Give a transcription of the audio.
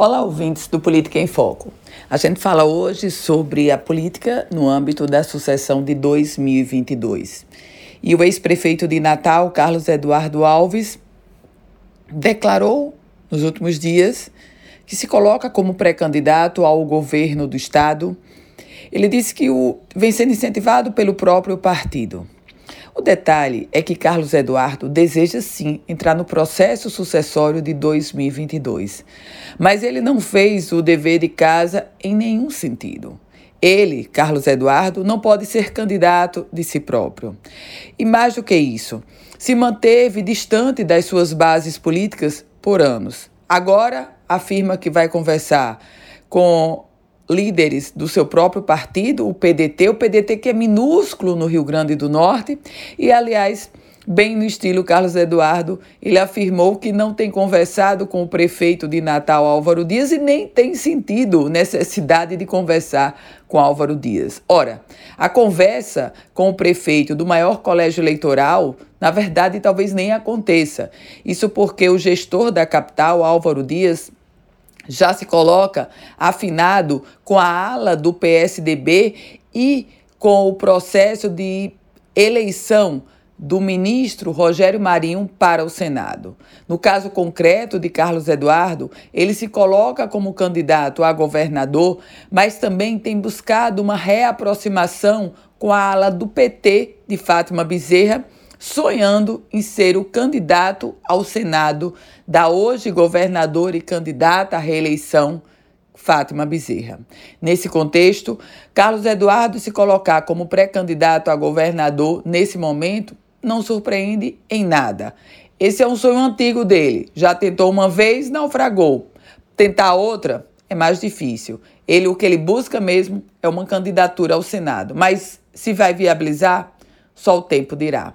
Olá, ouvintes do Política em Foco. A gente fala hoje sobre a política no âmbito da sucessão de 2022. E o ex-prefeito de Natal, Carlos Eduardo Alves, declarou nos últimos dias que se coloca como pré-candidato ao governo do estado. Ele disse que o, vem sendo incentivado pelo próprio partido. O detalhe é que Carlos Eduardo deseja sim entrar no processo sucessório de 2022, mas ele não fez o dever de casa em nenhum sentido. Ele, Carlos Eduardo, não pode ser candidato de si próprio. E mais do que isso, se manteve distante das suas bases políticas por anos. Agora afirma que vai conversar com líderes do seu próprio partido, o PDT, o PDT que é minúsculo no Rio Grande do Norte, e aliás, bem no estilo Carlos Eduardo, ele afirmou que não tem conversado com o prefeito de Natal, Álvaro Dias, e nem tem sentido necessidade de conversar com Álvaro Dias. Ora, a conversa com o prefeito do maior colégio eleitoral, na verdade, talvez nem aconteça. Isso porque o gestor da capital, Álvaro Dias, já se coloca afinado com a ala do PSDB e com o processo de eleição do ministro Rogério Marinho para o Senado. No caso concreto de Carlos Eduardo, ele se coloca como candidato a governador, mas também tem buscado uma reaproximação com a ala do PT de Fátima Bezerra sonhando em ser o candidato ao Senado da hoje governadora e candidata à reeleição Fátima Bezerra. Nesse contexto, Carlos Eduardo se colocar como pré-candidato a governador nesse momento não surpreende em nada. Esse é um sonho antigo dele. Já tentou uma vez, naufragou. Tentar outra é mais difícil. Ele o que ele busca mesmo é uma candidatura ao Senado, mas se vai viabilizar, só o tempo dirá.